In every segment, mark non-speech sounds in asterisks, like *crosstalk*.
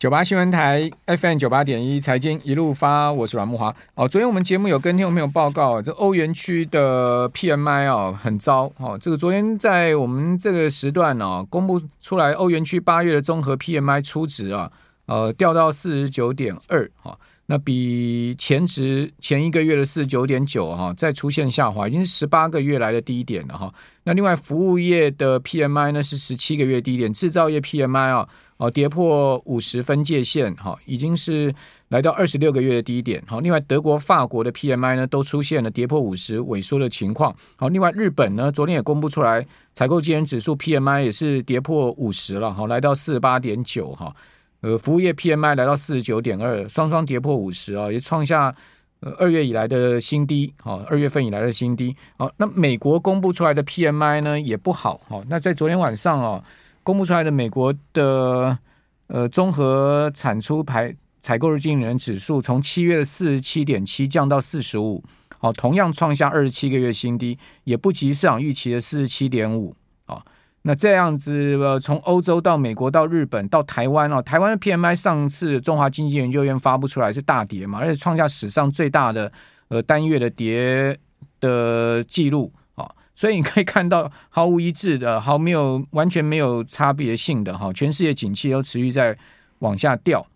九八新闻台 FM 九八点一财经一路发，我是阮木华。哦，昨天我们节目有跟听众朋友报告，这欧元区的 PMI 哦很糟。哦，这个昨天在我们这个时段呢、哦，公布出来欧元区八月的综合 PMI 初值啊，呃，掉到四十九点二。哈，那比前值前一个月的四十九点九哈，再出现下滑，已经是十八个月来的低点了哈。那另外服务业的 PMI 呢是十七个月低点，制造业 PMI 啊。哦，跌破五十分界线，哈，已经是来到二十六个月的低点。好，另外德国、法国的 PMI 呢，都出现了跌破五十萎缩的情况。好，另外日本呢，昨天也公布出来，采购经理指数 PMI 也是跌破五十了，好，来到四十八点九，哈，呃，服务业 PMI 来到四十九点二，双双跌破五十啊，也创下呃二月以来的新低，好，二月份以来的新低。好，那美国公布出来的 PMI 呢，也不好，好，那在昨天晚上哦。公布出来的美国的呃综合产出排采购日经理人指数，从七月的四十七点七降到四十五，好，同样创下二十七个月新低，也不及市场预期的四十七点五，啊，那这样子呃，从欧洲到美国到日本到台湾哦，台湾的 PMI 上次中华经济研究院发布出来是大跌嘛，而且创下史上最大的呃单月的跌的记录。所以你可以看到毫无一致的，毫没有完全没有差别性的哈，全世界景气都持续在往下掉。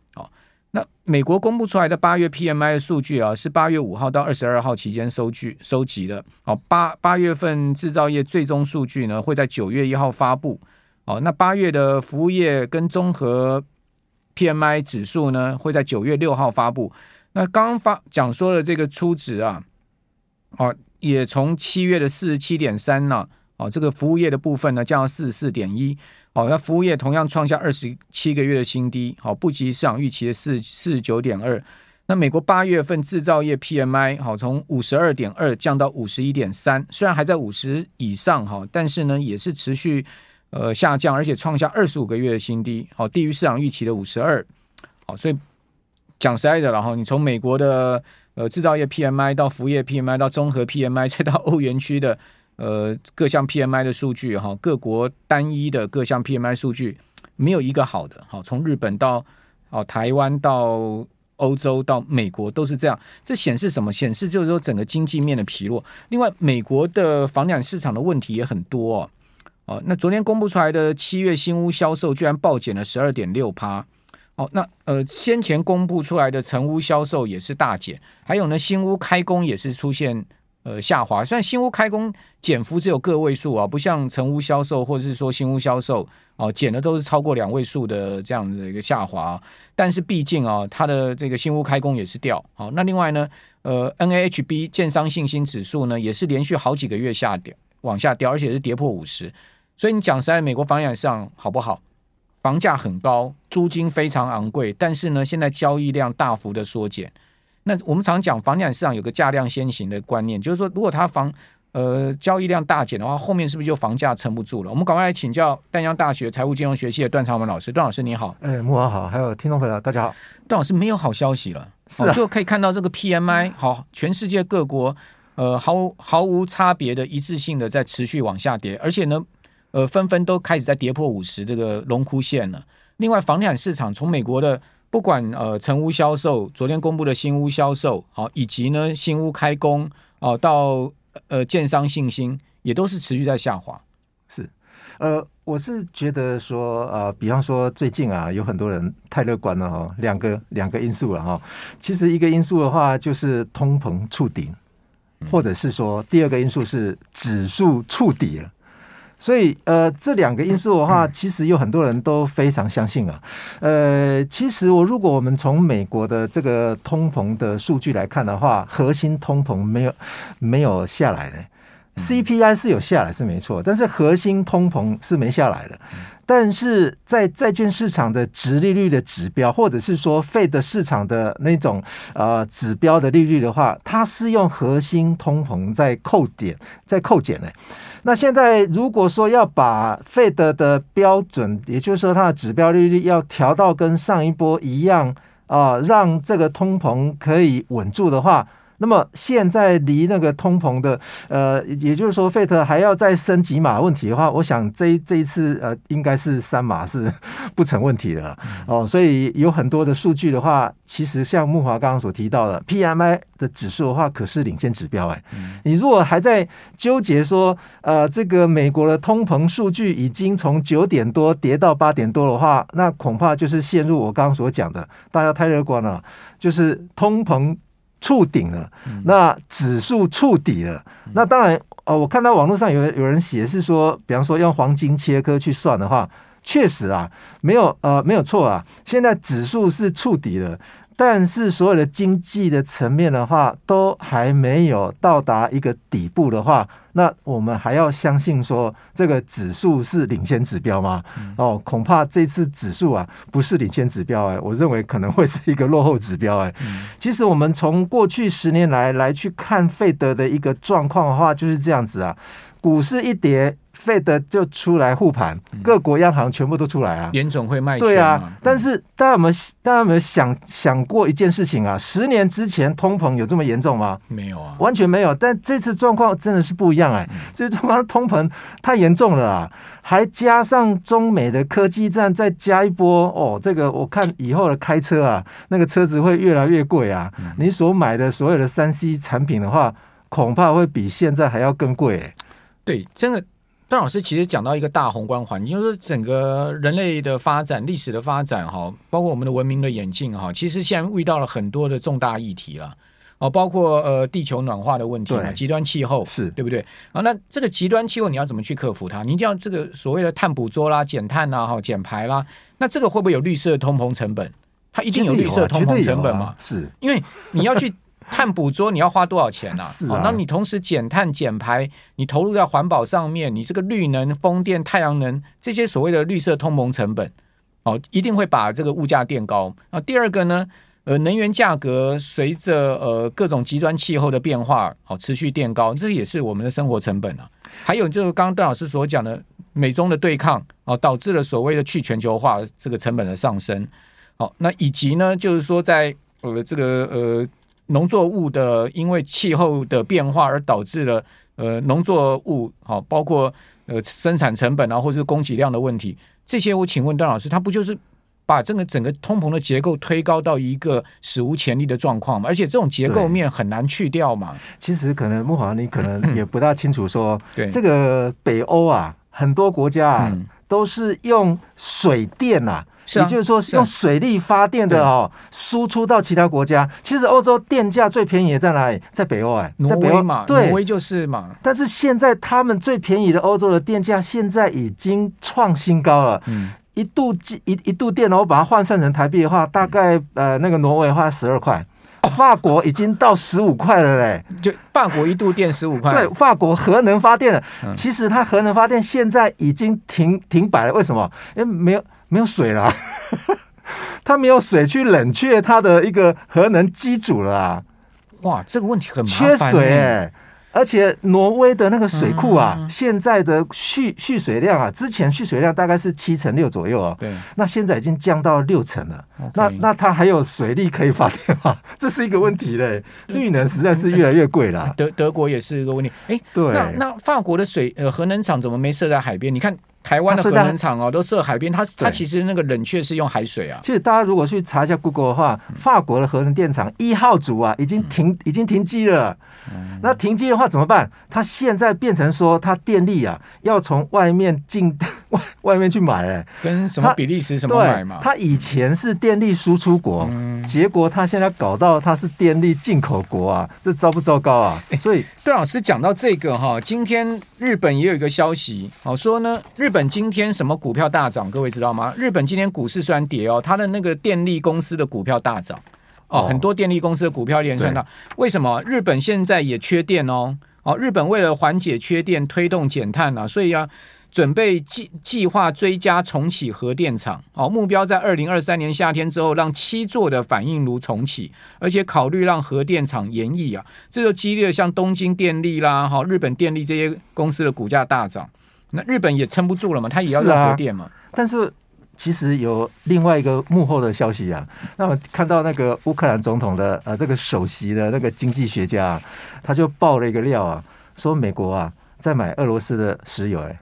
那美国公布出来的八月 PMI 的数据啊，是八月五号到二十二号期间收据收集的。哦，八八月份制造业最终数据呢，会在九月一号发布。哦，那八月的服务业跟综合 PMI 指数呢，会在九月六号发布。那刚刚发讲说的这个初值啊，哦。也从七月的四十七点三呢，哦，这个服务业的部分呢降到四十四点一，哦，那服务业同样创下二十七个月的新低，好，不及市场预期的四四十九点二。那美国八月份制造业 PMI 好，从五十二点二降到五十一点三，虽然还在五十以上哈，但是呢也是持续呃下降，而且创下二十五个月的新低，好，低于市场预期的五十二，好，所以讲实在的了哈，你从美国的。呃，制造业 PMI 到服务业 PMI 到综合 PMI 再到欧元区的呃各项 PMI 的数据哈，各国单一的各项 PMI 数据没有一个好的。好，从日本到哦台湾到欧洲到美国都是这样。这显示什么？显示就是说整个经济面的疲弱。另外，美国的房产市场的问题也很多哦。哦，那昨天公布出来的七月新屋销售居然暴减了十二点六趴。哦，那呃，先前公布出来的成屋销售也是大减，还有呢，新屋开工也是出现呃下滑。虽然新屋开工减幅只有个位数啊，不像成屋销售或者是说新屋销售哦，减的都是超过两位数的这样的一个下滑。但是毕竟啊，它的这个新屋开工也是掉。好，那另外呢，呃，NAHB 建商信心指数呢，也是连续好几个月下跌，往下掉，而且是跌破五十。所以你讲实在，美国房地产上好不好？房价很高，租金非常昂贵，但是呢，现在交易量大幅的缩减。那我们常讲房地产市场有个价量先行的观念，就是说，如果它房呃交易量大减的话，后面是不是就房价撑不住了？我们赶快来请教淡江大学财务金融学系的段长文老师。段老师你好，哎，慕驊好，还有听众朋友大家好。段老师没有好消息了，是、啊哦、就可以看到这个 PMI 好，全世界各国呃毫毫无差别的一致性的在持续往下跌，而且呢。呃，纷纷都开始在跌破五十这个龙枯线了。另外，房地产市场从美国的不管呃成屋销售，昨天公布的新屋销售，好，以及呢新屋开工哦，到呃建商信心也都是持续在下滑。是，呃，我是觉得说，呃，比方说最近啊，有很多人太乐观了哈，两个两个因素了哈。其实一个因素的话，就是通膨触顶，或者是说第二个因素是指数触底了。所以，呃，这两个因素的话，其实有很多人都非常相信啊。呃，其实我如果我们从美国的这个通膨的数据来看的话，核心通膨没有没有下来的，CPI 是有下来是没错，但是核心通膨是没下来的。但是在债券市场的值利率的指标，或者是说费的市场的那种呃指标的利率的话，它是用核心通膨在扣点，在扣减的。那现在如果说要把费的的标准，也就是说它的指标利率要调到跟上一波一样啊，让这个通膨可以稳住的话，那么现在离那个通膨的，呃，也就是说费特还要再升几码问题的话，我想这一这一次呃，应该是三码是 *laughs* 不成问题的哦。所以有很多的数据的话，其实像木华刚刚所提到的 PMI 的指数的话，可是领先指标哎。你如果还在纠结说，呃，这个美国的通膨数据已经从九点多跌到八点多的话，那恐怕就是陷入我刚刚所讲的，大家太乐观了，就是通膨。触顶了，那指数触底了。那当然，呃，我看到网络上有有人写是说，比方说用黄金切割去算的话，确实啊，没有呃没有错啊。现在指数是触底了。但是所有的经济的层面的话，都还没有到达一个底部的话，那我们还要相信说这个指数是领先指标吗？哦，恐怕这次指数啊不是领先指标哎，我认为可能会是一个落后指标哎。其实我们从过去十年来来去看费德的一个状况的话，就是这样子啊，股市一跌。Fed 就出来护盘，各国央行全部都出来啊，联总会卖对啊。但是大家有没有大家有没有想想过一件事情啊？十年之前通膨有这么严重吗？没有啊，完全没有。但这次状况真的是不一样哎，这次状况通膨太严重了啊，还加上中美的科技战，再加一波哦，这个我看以后的开车啊，那个车子会越来越贵啊。你所买的所有的三 C 产品的话，恐怕会比现在还要更贵哎。对，真的。段老师其实讲到一个大宏观环境，就是整个人类的发展、历史的发展，哈，包括我们的文明的演进，哈，其实现在遇到了很多的重大议题了，哦，包括呃地球暖化的问题嘛，极端气候是对不对？啊，那这个极端气候你要怎么去克服它？你一定要这个所谓的碳捕捉啦、减碳啦、哈、减排啦，那这个会不会有绿色通膨成本？它一定有绿色通膨成本嘛？是因为你要去。碳捕捉你要花多少钱啊？是啊，那你同时减碳减排，你投入在环保上面，你这个绿能、风电、太阳能这些所谓的绿色通膨成本，哦，一定会把这个物价垫高。啊，第二个呢，呃，能源价格随着呃各种极端气候的变化，哦，持续垫高，这也是我们的生活成本啊。还有就是刚刚邓老师所讲的美中的对抗，哦，导致了所谓的去全球化这个成本的上升。好，那以及呢，就是说在呃这个呃。农作物的因为气候的变化而导致了呃农作物好包括呃生产成本啊或者是供给量的问题，这些我请问段老师，他不就是把这个整个通膨的结构推高到一个史无前例的状况嘛？而且这种结构面很难去掉嘛。其实可能木华你可能也不大清楚说，对这个北欧啊很多国家啊、嗯、都是用水电啊。是啊、也就是说，用水力发电的哦，输出到其他国家。其实欧洲电价最便宜的在哪里？在北欧哎，在北欧嘛，对，挪威就是嘛。但是现在他们最便宜的欧洲的电价现在已经创新高了。嗯，一度一一度电，我把它换算成台币的话，大概呃那个挪威的话十二块，法国已经到十五块了嘞。就法国一度电十五块。对，法国核能发电了。其实它核能发电现在已经停停摆了，为什么？因为没有。没有水了，*laughs* 它没有水去冷却它的一个核能机组了啊！哇，这个问题很麻烦，缺水哎！而且挪威的那个水库啊，嗯、现在的蓄蓄水量啊，之前蓄水量大概是七成六左右哦，对，那现在已经降到六成了。那那它还有水力可以发电吗？*laughs* 这是一个问题嘞。绿能实在是越来越贵了。德德国也是一个问题。哎，对，那那法国的水呃核能厂怎么没设在海边？你看。台湾的核能厂哦，都设海边，它它其实那个冷却是用海水啊。其实大家如果去查一下 Google 的话，法国的核能电厂一号组啊，已经停已经停机了。那停机的话怎么办？它现在变成说，它电力啊要从外面进 *laughs* 外外面去买，哎，跟什么比利时什么买嘛？它以前是电力输出国，结果他现在搞到他是电力进口国啊，这糟不糟糕啊？所以段老师讲到这个哈，今天日本也有一个消息，好说呢，日本今天什么股票大涨？各位知道吗？日本今天股市虽然跌哦，它的那个电力公司的股票大涨。哦，很多电力公司的股票连串到，为什么日本现在也缺电哦？哦，日本为了缓解缺电，推动减碳啊，所以要准备计计划追加重启核电厂。哦，目标在二零二三年夏天之后，让七座的反应炉重启，而且考虑让核电厂延役啊，这就激励了像东京电力啦、哈日本电力这些公司的股价大涨。那日本也撑不住了嘛，它也要用核电嘛。但是。其实有另外一个幕后的消息啊。那我看到那个乌克兰总统的呃这个首席的那个经济学家，他就爆了一个料啊，说美国啊在买俄罗斯的石油哎。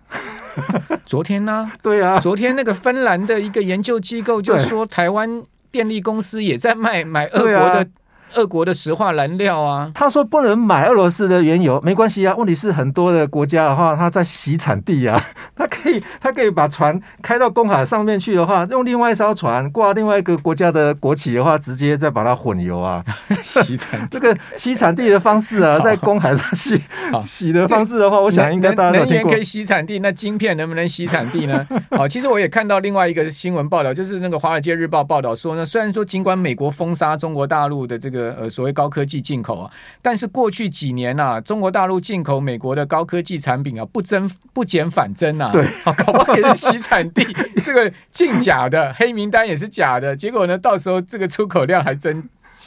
*laughs* 昨天呢？对啊，昨天那个芬兰的一个研究机构就说，台湾电力公司也在卖买俄国的。俄国的石化燃料啊，他说不能买俄罗斯的原油，没关系啊。问题是很多的国家的话，他在洗产地啊，*laughs* 他可以他可以把船开到公海上面去的话，用另外一艘船挂另外一个国家的国旗的话，直接再把它混油啊。洗产这个洗产地的方式啊，在公海上洗洗的方式的话，我想应该大家能源可以洗产地，那晶片能不能洗产地呢？*laughs* 好，其实我也看到另外一个新闻报道，就是那个《华尔街日报》报道说呢，虽然说尽管美国封杀中国大陆的这个。呃，所谓高科技进口啊，但是过去几年啊，中国大陆进口美国的高科技产品啊，不增不减反增啊，对，*laughs* 啊，搞不好也是洗产地，*laughs* 这个进假的黑名单也是假的，结果呢，到时候这个出口量还增，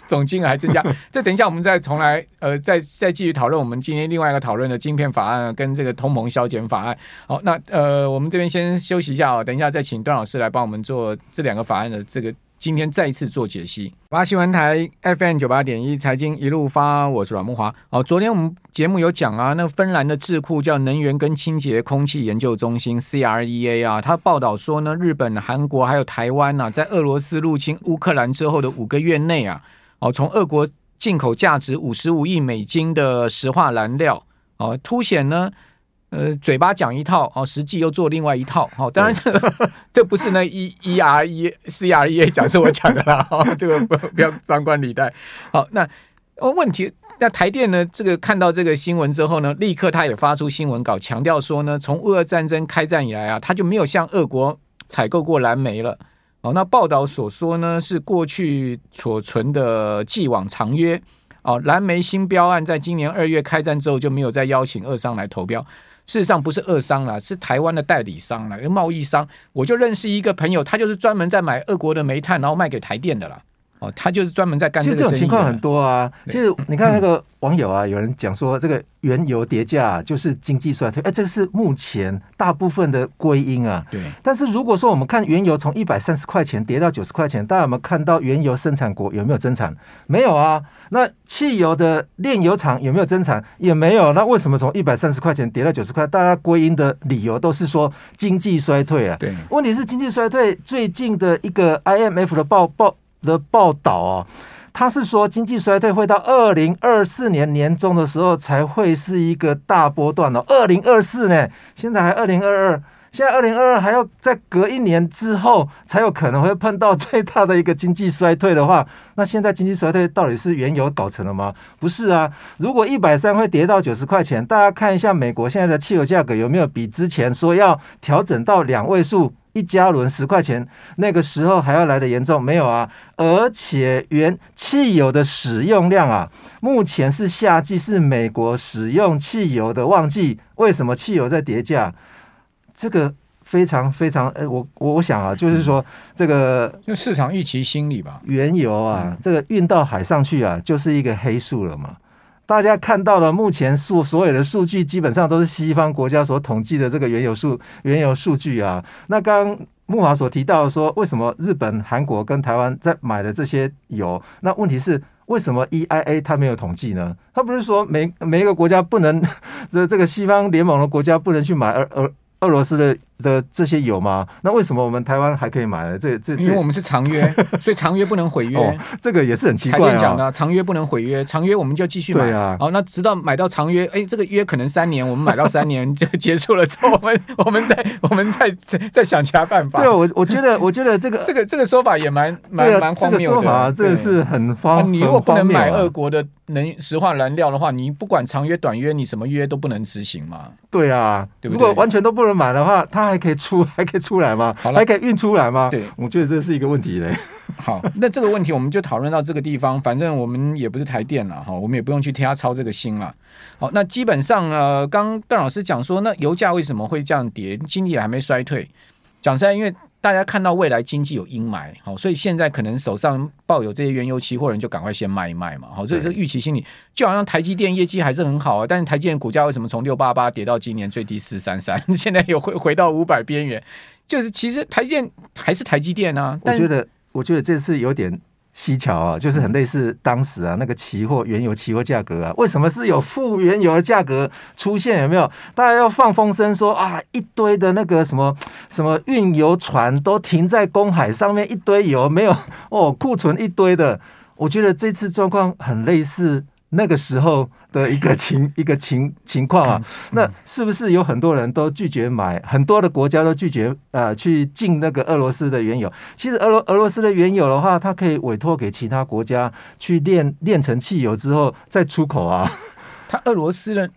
总金额还增加。*laughs* 这等一下我们再重来，呃，再再继续讨论我们今天另外一个讨论的晶片法案跟这个通膨削减法案。好，那呃，我们这边先休息一下哦，等一下再请段老师来帮我们做这两个法案的这个。今天再一次做解析，八新闻台 FM 九八点一财经一路发，我是阮慕驊。哦，昨天我们节目有讲啊，那芬兰的智库叫能源跟清洁空气研究中心 CREA 啊，他报道说呢，日本、韩国还有台湾啊，在俄罗斯入侵乌克兰之后的五个月内啊，哦，从俄国进口价值五十五亿美金的石化燃料，哦，凸显呢。呃，嘴巴讲一套哦，实际又做另外一套。哦，当然这这不是那 E E R E C R E A 讲，是我讲的啦。哦，这个不不要张冠李戴。好，那问题，那台电呢？这个看到这个新闻之后呢，立刻他也发出新闻稿，强调说呢，从乌俄战争开战以来啊，他就没有向俄国采购过蓝煤了。哦，那报道所说呢，是过去所存的既往长约。哦，蓝莓新标案在今年二月开战之后就没有再邀请二商来投标。事实上不是二商啦，是台湾的代理商啦，贸易商。我就认识一个朋友，他就是专门在买俄国的煤炭，然后卖给台电的啦。哦，他就是专门在干。其实这种情况很多啊。其实你看那个网友啊，有人讲说这个原油跌价就是经济衰退，哎，这个是目前大部分的归因啊。对。但是如果说我们看原油从一百三十块钱跌到九十块钱，大家有没有看到原油生产国有没有增产？没有啊。那汽油的炼油厂有没有增产？也没有。那为什么从一百三十块钱跌到九十块？大家归因的理由都是说经济衰退啊。对。问题是经济衰退最近的一个 IMF 的报报。的报道哦，他是说经济衰退会到二零二四年年中的时候才会是一个大波段哦。二零二四呢，现在还二零二二，现在二零二二还要再隔一年之后才有可能会碰到最大的一个经济衰退的话，那现在经济衰退到底是原油搞成了吗？不是啊，如果一百三会跌到九十块钱，大家看一下美国现在的汽油价格有没有比之前说要调整到两位数？一加仑十块钱，那个时候还要来的严重没有啊？而且原汽油的使用量啊，目前是夏季，是美国使用汽油的旺季。为什么汽油在跌价？这个非常非常，呃，我我我想啊，就是说这个就市场预期心理吧。原油啊，这个运到海上去啊，就是一个黑数了嘛。大家看到了，目前数所有的数据基本上都是西方国家所统计的这个原油数原油数据啊。那刚刚慕驊所提到说，为什么日本、韩国跟台湾在买的这些油？那问题是为什么 EIA 它没有统计呢？它不是说每每一个国家不能 *laughs* 这这个西方联盟的国家不能去买俄俄。俄罗斯的的这些有吗？那为什么我们台湾还可以买呢？这这，因为我们是长约，*laughs* 所以长约不能毁约。哦，这个也是很奇怪啊。台电讲的，长约不能毁约，长约我们就继续买。啊。好，那直到买到长约，哎，这个约可能三年，我们买到三年 *laughs* 就结束了之后，我们我们再我们再再想其他办法。对，我我觉得我觉得这个 *laughs* 这个这个说法也蛮蛮蛮荒谬的。这个说法，这个是很荒。你如果不能买俄国的能石化燃料的话，你不管长约短约，你什么约都不能执行嘛。对啊，对不对？如果完全都不能买的话，它还可以出，还可以出来吗？好了，还可以运出来吗？对，我觉得这是一个问题嘞。好，那这个问题我们就讨论到这个地方。反正我们也不是台电了哈，我们也不用去替他操这个心了。好，那基本上呃，刚段老师讲说，那油价为什么会这样跌？经济还没衰退。讲实在，因为大家看到未来经济有阴霾，好，所以现在可能手上抱有这些原油期货人就赶快先卖一卖嘛，好，所以这预期心理就好像台积电业绩还是很好啊，但是台积电股价为什么从六八八跌到今年最低四三三，*laughs* 现在又回回到五百边缘？就是其实台积电还是台积电啊，我觉得我觉得这次有点。蹊跷啊，就是很类似当时啊那个期货原油期货价格啊，为什么是有负原油的价格出现？有没有？大家要放风声说啊，一堆的那个什么什么运油船都停在公海上面，一堆油没有哦，库存一堆的。我觉得这次状况很类似。那个时候的一个情一个情情况啊，那是不是有很多人都拒绝买，很多的国家都拒绝呃去进那个俄罗斯的原油？其实俄罗俄罗斯的原油的话，它可以委托给其他国家去炼炼成汽油之后再出口啊。它俄罗斯人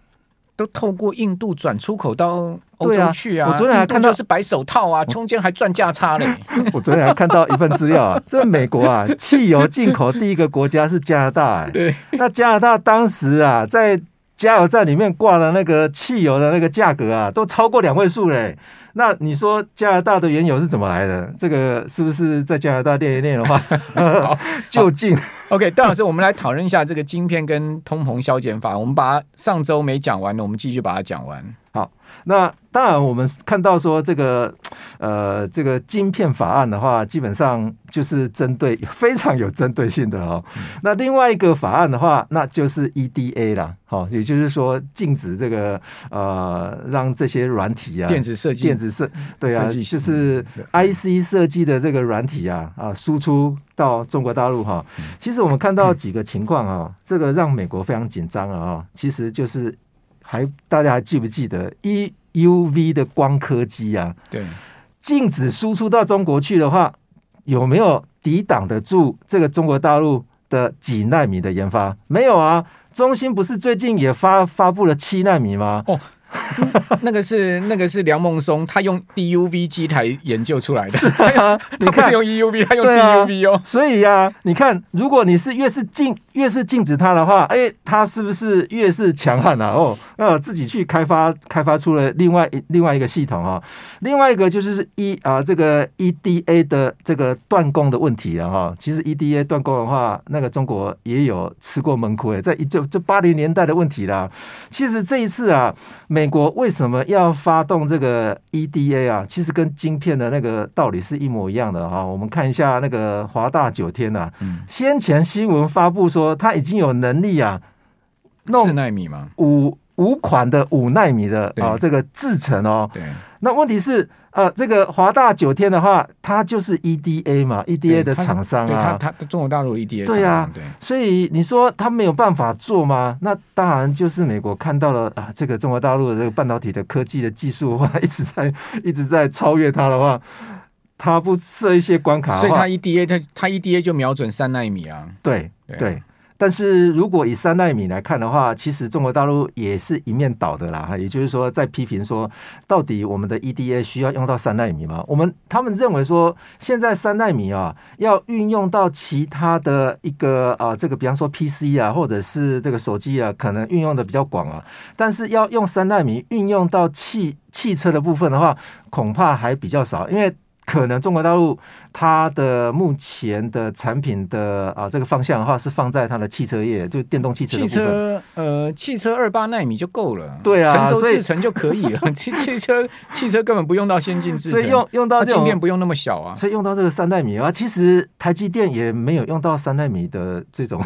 都透过印度转出口到。欧洲去啊！我昨天还看到是白手套啊，中间还赚价差嘞。*laughs* 我昨天还看到一份资料啊，*laughs* 这美国啊，汽油进口第一个国家是加拿大。哎，对，那加拿大当时啊，在加油站里面挂的那个汽油的那个价格啊，都超过两位数嘞。那你说加拿大的原油是怎么来的？这个是不是在加拿大练一练的话，*laughs* *laughs* 好就近？OK，邓老师，我们来讨论一下这个晶片跟通膨消减法。我们把上周没讲完的，我们继续把它讲完。好。那当然，我们看到说这个呃，这个晶片法案的话，基本上就是针对非常有针对性的哦。嗯、那另外一个法案的话，那就是 EDA 啦，好，也就是说禁止这个呃，让这些软体啊，电子设计、电子设对啊，就是 IC 设计的这个软体啊啊，输出到中国大陆哈。其实我们看到几个情况啊，这个让美国非常紧张啊，其实就是。还大家还记不记得 EUV 的光刻机啊？对，禁止输出到中国去的话，有没有抵挡得住这个中国大陆的几纳米的研发？没有啊，中芯不是最近也发发布了七纳米吗？哦。*laughs* 那个是那个是梁孟松，他用 DUV 机台研究出来的。是啊，*laughs* 他不是用 EUV，他用 DUV 哦。啊、所以呀、啊，你看，如果你是越是禁越是禁止它的话，哎，它是不是越是强悍啊？哦，呃，自己去开发开发出了另外另外一个系统啊。另外一个就是一啊，这个 EDA 的这个断供的问题啊。哈，其实 EDA 断供的话，那个中国也有吃过闷亏，在一就就八零年代的问题啦。其实这一次啊。美国为什么要发动这个 EDA 啊？其实跟晶片的那个道理是一模一样的哈。我们看一下那个华大九天呐，先前新闻发布说他已经有能力啊，弄四纳米吗？五五款的五纳米的啊这个制程哦。对。那问题是，呃，这个华大九天的话，它就是 EDA 嘛，EDA 的厂商啊，它它中国大陆 EDA 对啊，对，所以你说它没有办法做吗？那当然就是美国看到了啊，这个中国大陆的这个半导体的科技的技术的话，*laughs* 一直在一直在超越它的话，它不设一些关卡，所以它 EDA 它它 EDA 就瞄准三纳米啊，对对。但是如果以三纳米来看的话，其实中国大陆也是一面倒的啦。也就是说，在批评说，到底我们的 EDA 需要用到三纳米吗？我们他们认为说，现在三纳米啊，要运用到其他的一个啊，这个比方说 PC 啊，或者是这个手机啊，可能运用的比较广啊。但是要用三纳米运用到汽汽车的部分的话，恐怕还比较少，因为。可能中国大陆它的目前的产品的啊这个方向的话是放在它的汽车业，就电动汽车的部分。汽车呃，汽车二八纳米就够了，对啊，成熟制程就可以了。汽 *laughs* 汽车汽车根本不用到先进制程，所以用用到这晶片不用那么小啊，所以用到这个三纳米啊。其实台积电也没有用到三纳米的这种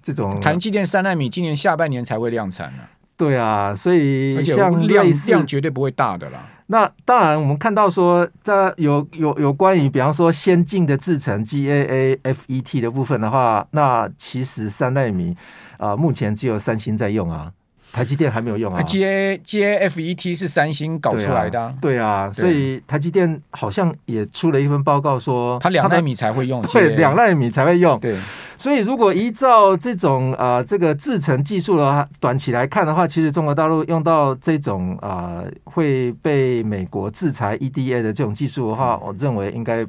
这种。台积电三纳米今年下半年才会量产呢、啊。对啊，所以像量量绝对不会大的啦。那当然，我们看到说，这有有有关于，比方说先进的制程 GAA FET 的部分的话，那其实三纳米啊、呃，目前只有三星在用啊，台积电还没有用啊。GAA GAA FET 是三星搞出来的、啊。对啊，对啊，所以台积电好像也出了一份报告说，它两纳米才会用，对，两纳米才会用，对。所以，如果依照这种啊、呃，这个制程技术的话，短期来看的话，其实中国大陆用到这种啊、呃，会被美国制裁 EDA 的这种技术的话，我认为应该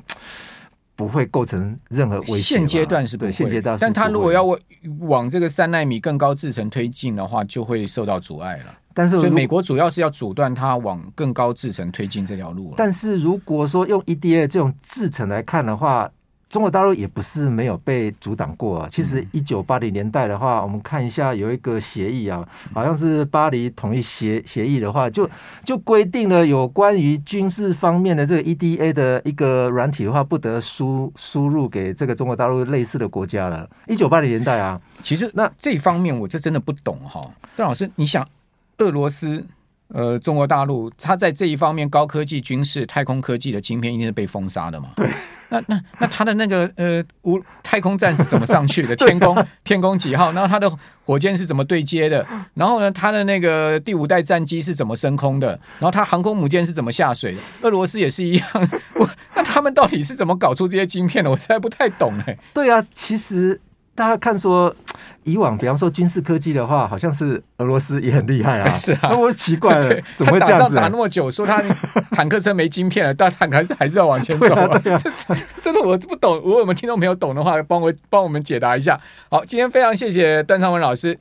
不会构成任何威胁。现阶段是不会，现阶段，但他如果要往这个三纳米更高制程推进的话，就会受到阻碍了。但是所以美国主要是要阻断它往更高制程推进这条路了。但是如果说用 EDA 这种制程来看的话，中国大陆也不是没有被阻挡过啊。其实一九八零年代的话，我们看一下有一个协议啊，好像是巴黎统一协协议的话，就就规定了有关于军事方面的这个 EDA 的一个软体的话，不得输输入给这个中国大陆类似的国家了。一九八零年代啊，其实那这方面我就真的不懂哈。段老师，你想俄罗斯？呃，中国大陆它在这一方面高科技、军事、太空科技的晶片一定是被封杀的嘛？对。那那那它的那个呃，无太空站是怎么上去的？*laughs* 天宫天宫几号？然后它的火箭是怎么对接的？然后呢，它的那个第五代战机是怎么升空的？然后它航空母舰是怎么下水的？俄罗斯也是一样。我 *laughs* 那他们到底是怎么搞出这些晶片的？我实在不太懂哎、欸。对啊，其实。大家看说，以往比方说军事科技的话，好像是俄罗斯也很厉害啊。*laughs* 是啊，那我奇怪了，怎么会这样子？打仗打那么久，说他 *laughs* 坦克车没晶片了，但坦克还是还是要往前走啊。啊啊这真的我不懂，如果我们听众朋友懂的话，帮我帮我们解答一下。好，今天非常谢谢段昌文老师。